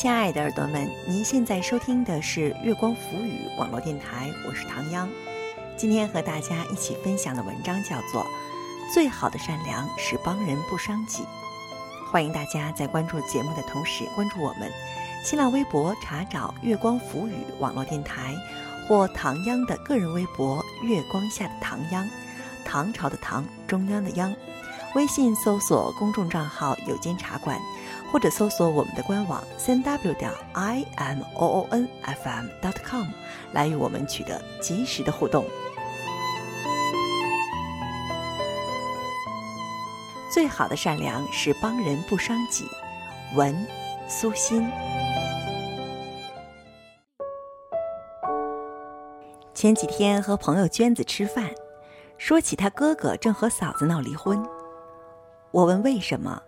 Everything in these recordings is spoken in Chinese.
亲爱的耳朵们，您现在收听的是月光浮语网络电台，我是唐央。今天和大家一起分享的文章叫做《最好的善良是帮人不伤己》。欢迎大家在关注节目的同时关注我们，新浪微博查找“月光浮语网络电台”或唐央的个人微博“月光下的唐央”，唐朝的唐，中央的央。微信搜索公众账号“有间茶馆”。或者搜索我们的官网三 w 点 i m o o n f m dot com 来与我们取得及时的互动。最好的善良是帮人不伤己。文苏欣。前几天和朋友娟子吃饭，说起他哥哥正和嫂子闹离婚，我问为什么。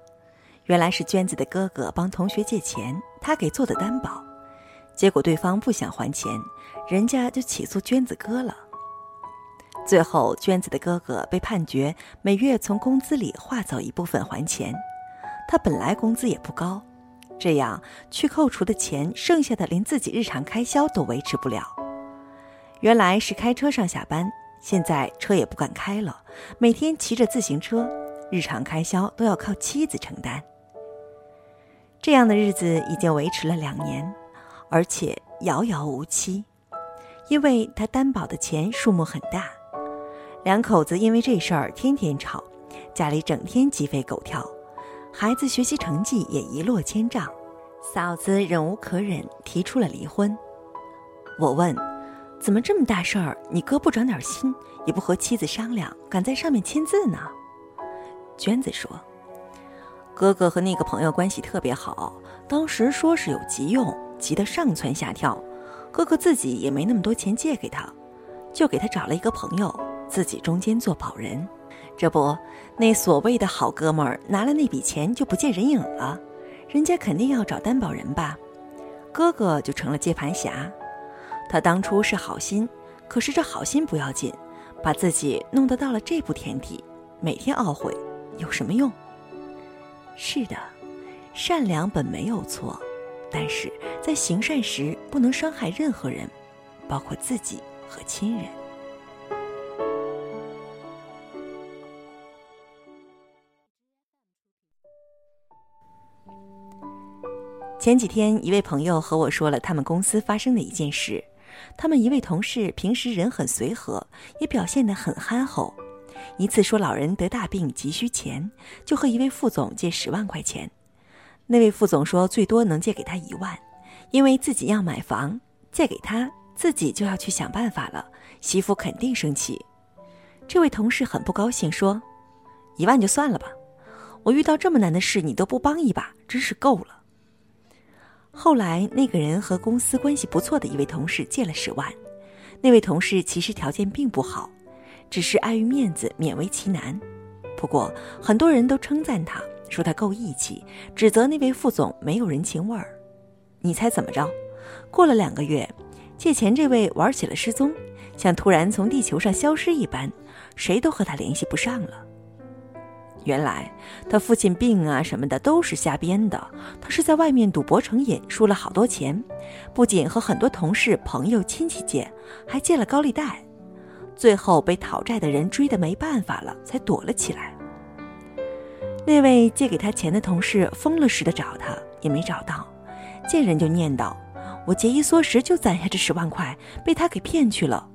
原来是娟子的哥哥帮同学借钱，他给做的担保，结果对方不想还钱，人家就起诉娟子哥了。最后，娟子的哥哥被判决每月从工资里划走一部分还钱。他本来工资也不高，这样去扣除的钱，剩下的连自己日常开销都维持不了。原来是开车上下班，现在车也不敢开了，每天骑着自行车，日常开销都要靠妻子承担。这样的日子已经维持了两年，而且遥遥无期，因为他担保的钱数目很大。两口子因为这事儿天天吵，家里整天鸡飞狗跳，孩子学习成绩也一落千丈。嫂子忍无可忍，提出了离婚。我问：“怎么这么大事儿，你哥不长点心，也不和妻子商量，敢在上面签字呢？”娟子说。哥哥和那个朋友关系特别好，当时说是有急用，急得上蹿下跳。哥哥自己也没那么多钱借给他，就给他找了一个朋友，自己中间做保人。这不，那所谓的好哥们儿拿了那笔钱就不见人影了，人家肯定要找担保人吧？哥哥就成了接盘侠。他当初是好心，可是这好心不要紧，把自己弄得到了这步田地，每天懊悔，有什么用？是的，善良本没有错，但是在行善时不能伤害任何人，包括自己和亲人。前几天，一位朋友和我说了他们公司发生的一件事。他们一位同事平时人很随和，也表现得很憨厚。一次说老人得大病急需钱，就和一位副总借十万块钱。那位副总说最多能借给他一万，因为自己要买房，借给他自己就要去想办法了，媳妇肯定生气。这位同事很不高兴，说：“一万就算了吧，我遇到这么难的事你都不帮一把，真是够了。”后来那个人和公司关系不错的一位同事借了十万，那位同事其实条件并不好。只是碍于面子，勉为其难。不过很多人都称赞他，说他够义气，指责那位副总没有人情味儿。你猜怎么着？过了两个月，借钱这位玩起了失踪，像突然从地球上消失一般，谁都和他联系不上了。原来他父亲病啊什么的都是瞎编的，他是在外面赌博成瘾，输了好多钱，不仅和很多同事、朋友、亲戚借，还借了高利贷。最后被讨债的人追得没办法了，才躲了起来。那位借给他钱的同事疯了似的找他，也没找到，见人就念叨：“我节衣缩食就攒下这十万块，被他给骗去了。”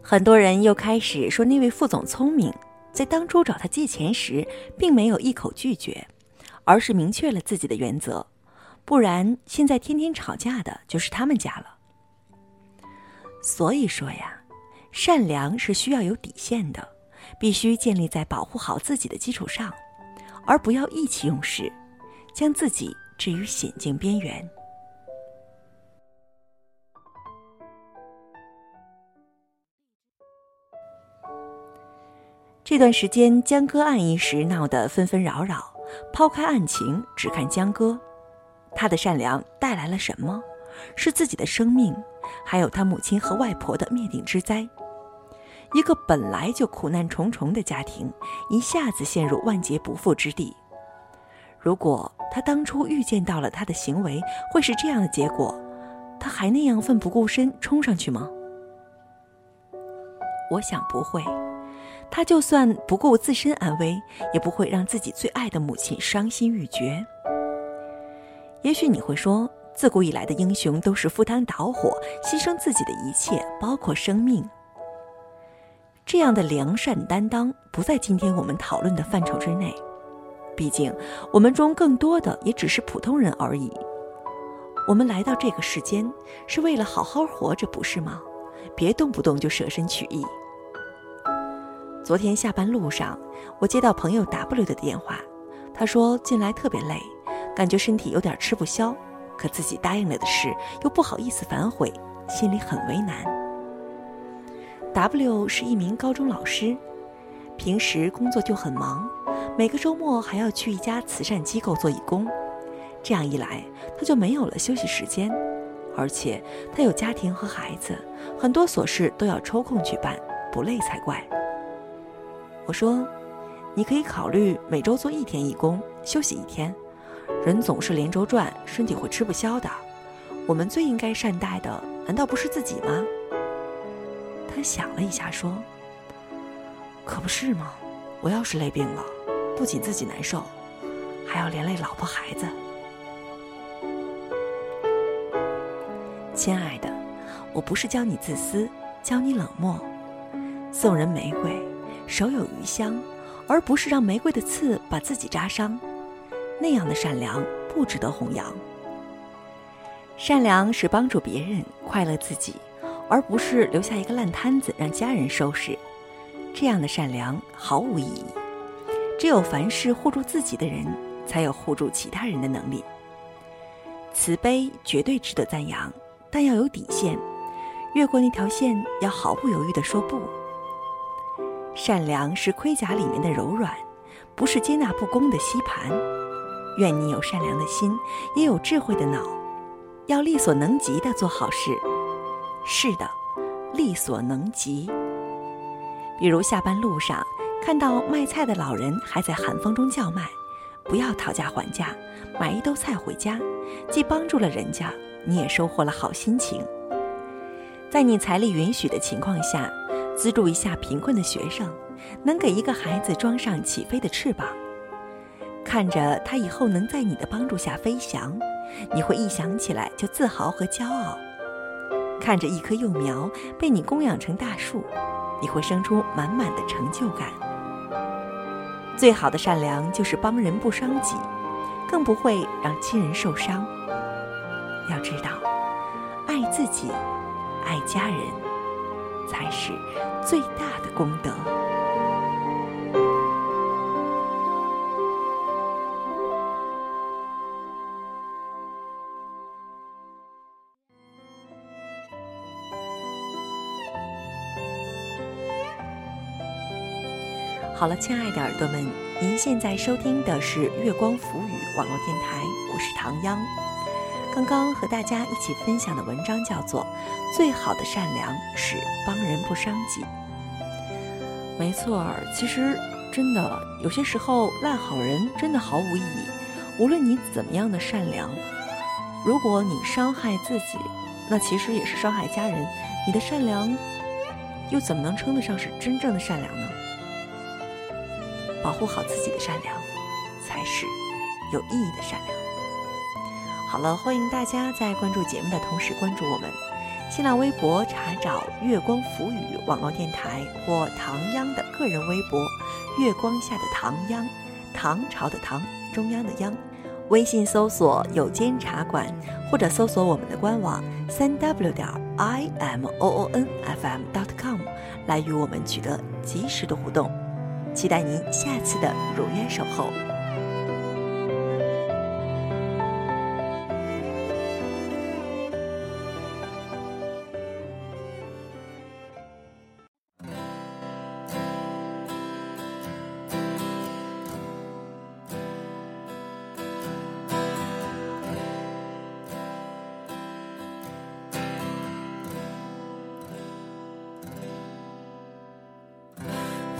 很多人又开始说那位副总聪明，在当初找他借钱时，并没有一口拒绝，而是明确了自己的原则，不然现在天天吵架的就是他们家了。所以说呀。善良是需要有底线的，必须建立在保护好自己的基础上，而不要意气用事，将自己置于险境边缘。这段时间，江歌案一时闹得纷纷扰扰。抛开案情，只看江歌，他的善良带来了什么？是自己的生命。还有他母亲和外婆的灭顶之灾，一个本来就苦难重重的家庭，一下子陷入万劫不复之地。如果他当初预见到了他的行为会是这样的结果，他还那样奋不顾身冲上去吗？我想不会。他就算不顾自身安危，也不会让自己最爱的母亲伤心欲绝。也许你会说，自古以来的英雄都是赴汤蹈火，牺牲自己的一切，包括生命。这样的良善担当不在今天我们讨论的范畴之内。毕竟，我们中更多的也只是普通人而已。我们来到这个世间是为了好好活着，不是吗？别动不动就舍身取义。昨天下班路上，我接到朋友 W 的电话，他说近来特别累，感觉身体有点吃不消，可自己答应了的事又不好意思反悔，心里很为难。W 是一名高中老师，平时工作就很忙，每个周末还要去一家慈善机构做义工，这样一来他就没有了休息时间，而且他有家庭和孩子，很多琐事都要抽空去办，不累才怪。我说：“你可以考虑每周做一天义工，休息一天。人总是连轴转，身体会吃不消的。我们最应该善待的，难道不是自己吗？”他想了一下，说：“可不是吗？我要是累病了，不仅自己难受，还要连累老婆孩子。”亲爱的，我不是教你自私，教你冷漠。送人玫瑰。手有余香，而不是让玫瑰的刺把自己扎伤，那样的善良不值得弘扬。善良是帮助别人快乐自己，而不是留下一个烂摊子让家人收拾。这样的善良毫无意义。只有凡事护住自己的人，才有护住其他人的能力。慈悲绝对值得赞扬，但要有底线，越过那条线要毫不犹豫地说不。善良是盔甲里面的柔软，不是接纳不公的吸盘。愿你有善良的心，也有智慧的脑，要力所能及的做好事。是的，力所能及。比如下班路上看到卖菜的老人还在寒风中叫卖，不要讨价还价，买一兜菜回家，既帮助了人家，你也收获了好心情。在你财力允许的情况下。资助一下贫困的学生，能给一个孩子装上起飞的翅膀，看着他以后能在你的帮助下飞翔，你会一想起来就自豪和骄傲。看着一棵幼苗被你供养成大树，你会生出满满的成就感。最好的善良就是帮人不伤己，更不会让亲人受伤。要知道，爱自己，爱家人。才是最大的功德。好了，亲爱的耳朵们，您现在收听的是月光浮语网络电台，我是唐央。刚刚和大家一起分享的文章叫做《最好的善良是帮人不伤己》。没错儿，其实真的有些时候烂好人真的毫无意义。无论你怎么样的善良，如果你伤害自己，那其实也是伤害家人。你的善良又怎么能称得上是真正的善良呢？保护好自己的善良，才是有意义的善良。好了，欢迎大家在关注节目的同时关注我们，新浪微博查找“月光浮语”网络电台或唐央的个人微博“月光下的唐央”，唐朝的唐，中央的央。微信搜索“有间茶馆”或者搜索我们的官网三 w 点 i m o o n f m dot com 来与我们取得及时的互动，期待您下次的如约守候。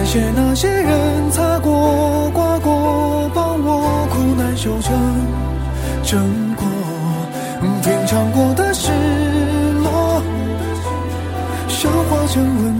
感谢那些人擦过、刮过，帮我苦难修成正果。品尝过的失落，消化成温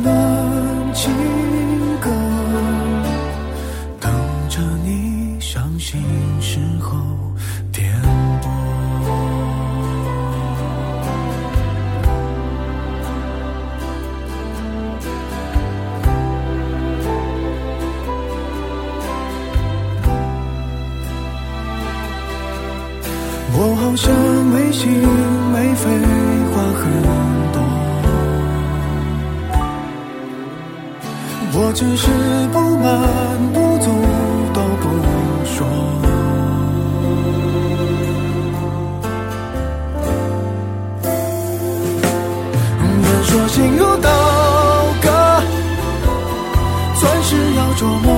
只是不满不足都不说。人说心如刀割，钻石要琢磨。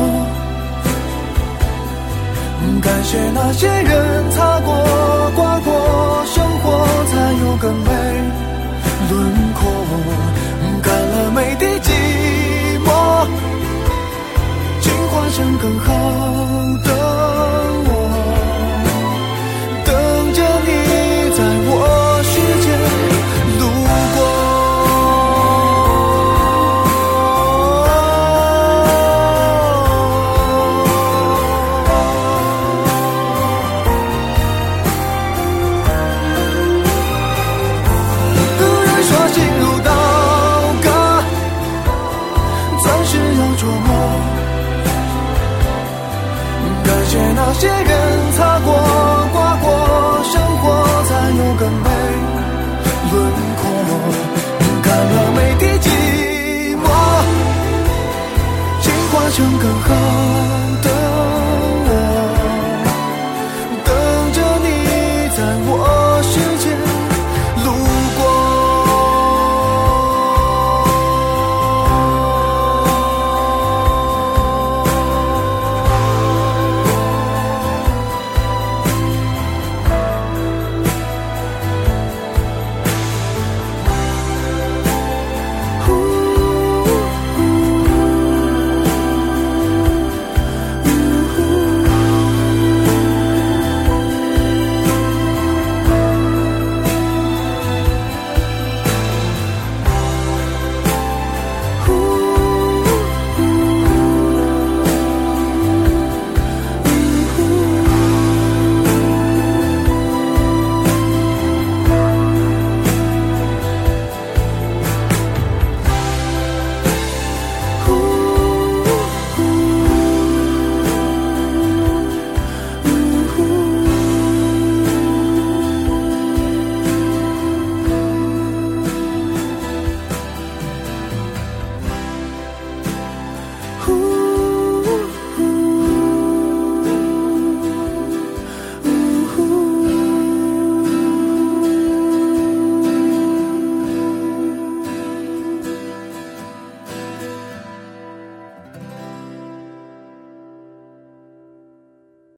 感谢那些人擦过、刮过，生活才有更美谢那